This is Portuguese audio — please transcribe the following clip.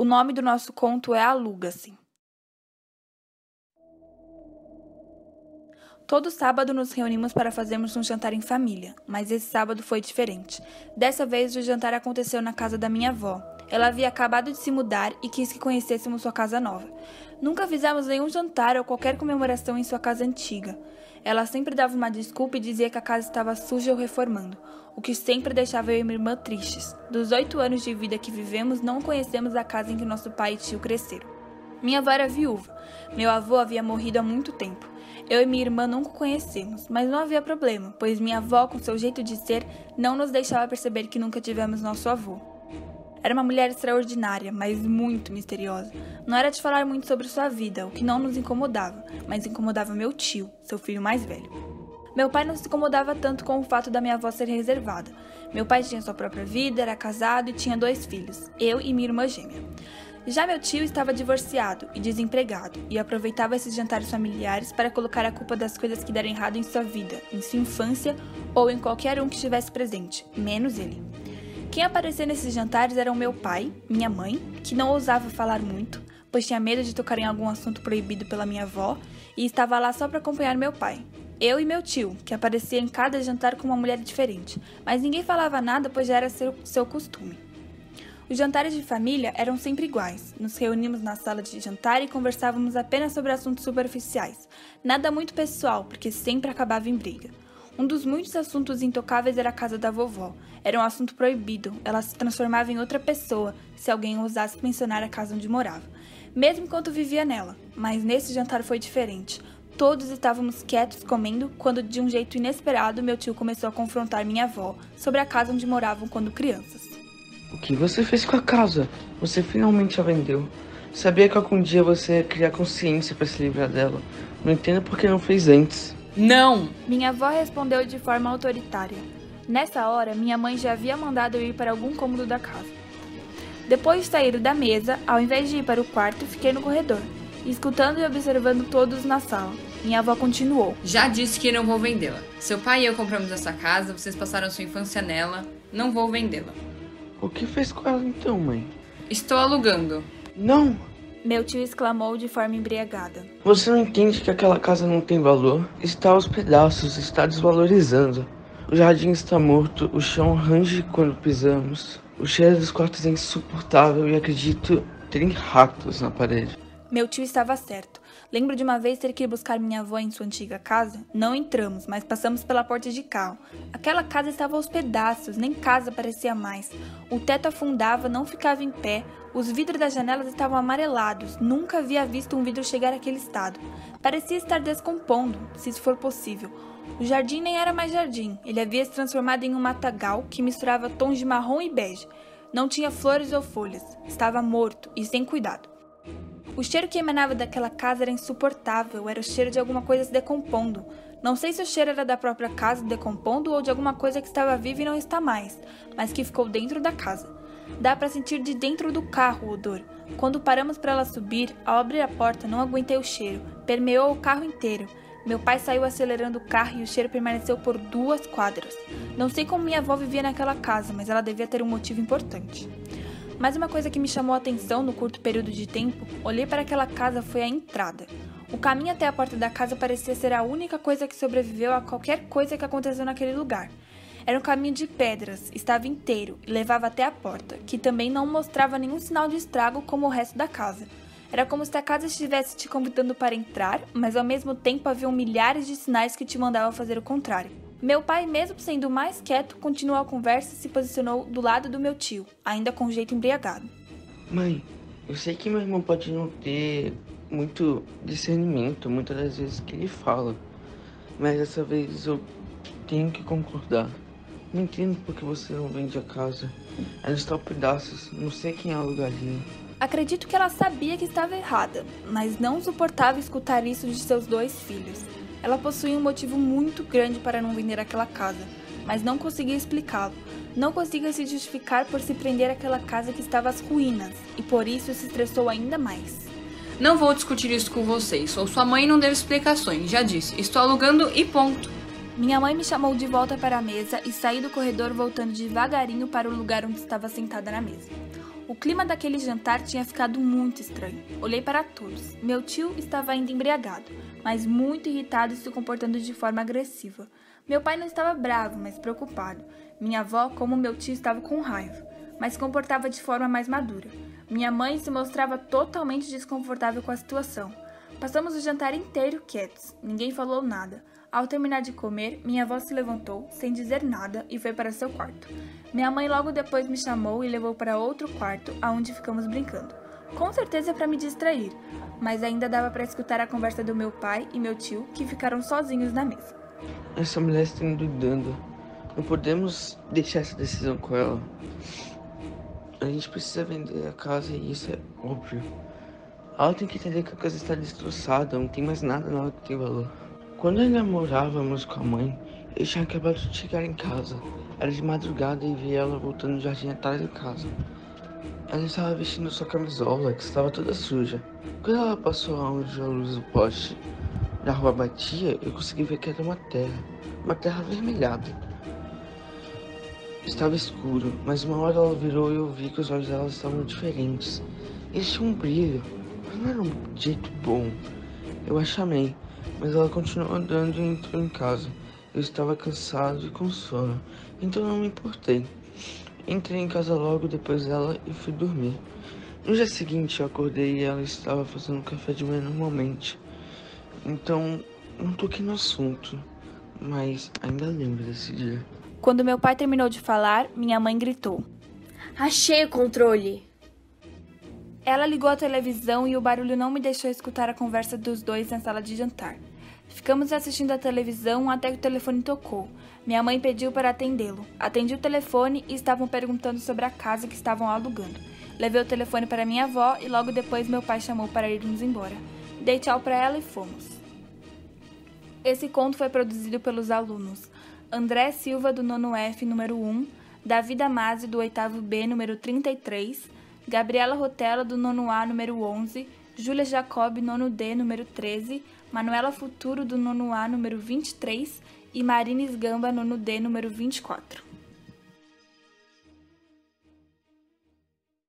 O nome do nosso conto é Aluga-se. Todo sábado nos reunimos para fazermos um jantar em família, mas esse sábado foi diferente. Dessa vez o jantar aconteceu na casa da minha avó. Ela havia acabado de se mudar e quis que conhecêssemos sua casa nova. Nunca fizemos nenhum jantar ou qualquer comemoração em sua casa antiga. Ela sempre dava uma desculpa e dizia que a casa estava suja ou reformando, o que sempre deixava eu e minha irmã tristes. Dos oito anos de vida que vivemos, não conhecemos a casa em que nosso pai e tio cresceram. Minha avó era viúva. Meu avô havia morrido há muito tempo. Eu e minha irmã nunca conhecemos, mas não havia problema, pois minha avó, com seu jeito de ser, não nos deixava perceber que nunca tivemos nosso avô. Era uma mulher extraordinária, mas muito misteriosa. Não era de falar muito sobre sua vida, o que não nos incomodava, mas incomodava meu tio, seu filho mais velho. Meu pai não se incomodava tanto com o fato da minha avó ser reservada. Meu pai tinha sua própria vida, era casado e tinha dois filhos, eu e minha irmã gêmea. Já meu tio estava divorciado e desempregado e aproveitava esses jantares familiares para colocar a culpa das coisas que deram errado em sua vida, em sua infância ou em qualquer um que estivesse presente, menos ele. Quem aparecia nesses jantares eram meu pai, minha mãe, que não ousava falar muito, pois tinha medo de tocar em algum assunto proibido pela minha avó e estava lá só para acompanhar meu pai. Eu e meu tio, que aparecia em cada jantar com uma mulher diferente, mas ninguém falava nada pois já era seu, seu costume. Os jantares de família eram sempre iguais. Nos reunimos na sala de jantar e conversávamos apenas sobre assuntos superficiais. Nada muito pessoal, porque sempre acabava em briga. Um dos muitos assuntos intocáveis era a casa da vovó. Era um assunto proibido. Ela se transformava em outra pessoa se alguém ousasse mencionar a casa onde morava, mesmo enquanto vivia nela. Mas nesse jantar foi diferente. Todos estávamos quietos comendo quando, de um jeito inesperado, meu tio começou a confrontar minha avó sobre a casa onde moravam quando crianças. O que você fez com a casa? Você finalmente a vendeu. Sabia que algum dia você ia criar consciência para se livrar dela. Não entendo por que não fez antes. Não! Minha avó respondeu de forma autoritária. Nessa hora, minha mãe já havia mandado eu ir para algum cômodo da casa. Depois de sair da mesa, ao invés de ir para o quarto, fiquei no corredor, escutando e observando todos na sala. Minha avó continuou. Já disse que não vou vendê-la. Seu pai e eu compramos essa casa, vocês passaram sua infância nela. Não vou vendê-la. O que fez com ela então, mãe? Estou alugando. Não! Meu tio exclamou de forma embriagada. Você não entende que aquela casa não tem valor? Está aos pedaços, está desvalorizando. O jardim está morto, o chão range quando pisamos. O cheiro dos quartos é insuportável e acredito terem ratos na parede. Meu tio estava certo. Lembro de uma vez ter que ir buscar minha avó em sua antiga casa. Não entramos, mas passamos pela porta de carro. Aquela casa estava aos pedaços, nem casa parecia mais. O teto afundava, não ficava em pé. Os vidros das janelas estavam amarelados. Nunca havia visto um vidro chegar àquele estado. Parecia estar descompondo, se isso for possível. O jardim nem era mais jardim. Ele havia se transformado em um matagal que misturava tons de marrom e bege. Não tinha flores ou folhas. Estava morto e sem cuidado. O cheiro que emanava daquela casa era insuportável, era o cheiro de alguma coisa se decompondo. Não sei se o cheiro era da própria casa decompondo ou de alguma coisa que estava viva e não está mais, mas que ficou dentro da casa. Dá para sentir de dentro do carro o odor. Quando paramos para ela subir, ao abrir a porta, não aguentei o cheiro. Permeou o carro inteiro. Meu pai saiu acelerando o carro e o cheiro permaneceu por duas quadras. Não sei como minha avó vivia naquela casa, mas ela devia ter um motivo importante. Mas uma coisa que me chamou a atenção no curto período de tempo, olhei para aquela casa foi a entrada. O caminho até a porta da casa parecia ser a única coisa que sobreviveu a qualquer coisa que aconteceu naquele lugar. Era um caminho de pedras, estava inteiro e levava até a porta, que também não mostrava nenhum sinal de estrago como o resto da casa. Era como se a casa estivesse te convidando para entrar, mas ao mesmo tempo haviam milhares de sinais que te mandavam fazer o contrário. Meu pai, mesmo sendo mais quieto, continuou a conversa e se posicionou do lado do meu tio, ainda com jeito embriagado. Mãe, eu sei que meu irmão pode não ter muito discernimento muitas das vezes que ele fala, mas dessa vez eu tenho que concordar. Não entendo por que você não vende a casa. Ela está a pedaços, não sei quem é o lugarzinho. Acredito que ela sabia que estava errada, mas não suportava escutar isso de seus dois filhos. Ela possuía um motivo muito grande para não vender aquela casa, mas não conseguia explicá-lo. Não conseguia se justificar por se prender àquela casa que estava às ruínas, e por isso se estressou ainda mais. Não vou discutir isso com vocês, ou sua mãe não deu explicações, já disse, estou alugando e ponto. Minha mãe me chamou de volta para a mesa e saí do corredor voltando devagarinho para o lugar onde estava sentada na mesa. O clima daquele jantar tinha ficado muito estranho. Olhei para todos. Meu tio estava ainda embriagado, mas muito irritado e se comportando de forma agressiva. Meu pai não estava bravo, mas preocupado. Minha avó, como meu tio, estava com raiva, mas se comportava de forma mais madura. Minha mãe se mostrava totalmente desconfortável com a situação. Passamos o jantar inteiro quietos, ninguém falou nada. Ao terminar de comer, minha avó se levantou, sem dizer nada, e foi para seu quarto. Minha mãe logo depois me chamou e levou para outro quarto, aonde ficamos brincando. Com certeza para me distrair, mas ainda dava para escutar a conversa do meu pai e meu tio, que ficaram sozinhos na mesa. Essa mulher está endoidando. Não podemos deixar essa decisão com ela. A gente precisa vender a casa e isso é óbvio. Ela tem que entender que a casa está destroçada, não tem mais nada nela que tem valor. Quando ainda morávamos com a mãe, eu tinha acabado de chegar em casa. Era de madrugada e vi ela voltando no jardim atrás de casa. Ela estava vestindo sua camisola, que estava toda suja. Quando ela passou onde a luz do poste da rua batia, eu consegui ver que era uma terra. Uma terra avermelhada. Estava escuro, mas uma hora ela virou e eu vi que os olhos dela estavam diferentes. Eles tinham um brilho, mas não era um jeito bom. Eu a chamei mas ela continuou andando e entrou em casa. Eu estava cansado e com sono, então não me importei. Entrei em casa logo depois dela e fui dormir. No dia seguinte eu acordei e ela estava fazendo café de manhã normalmente. Então não toquei no assunto, mas ainda lembro desse dia. Quando meu pai terminou de falar, minha mãe gritou: Achei o controle! Ela ligou a televisão e o barulho não me deixou escutar a conversa dos dois na sala de jantar. Ficamos assistindo a televisão até que o telefone tocou. Minha mãe pediu para atendê-lo. Atendi o telefone e estavam perguntando sobre a casa que estavam alugando. Levei o telefone para minha avó e logo depois meu pai chamou para irmos embora. Dei tchau para ela e fomos. Esse conto foi produzido pelos alunos André Silva, do nono F, número 1, Davi Damasi, do oitavo B, número 33, Gabriela Rotella, do nono A, número 11, Júlia Jacob, nono D, número 13, Manuela Futuro, do nono A, número 23 e Marines Gamba, nono D, número 24.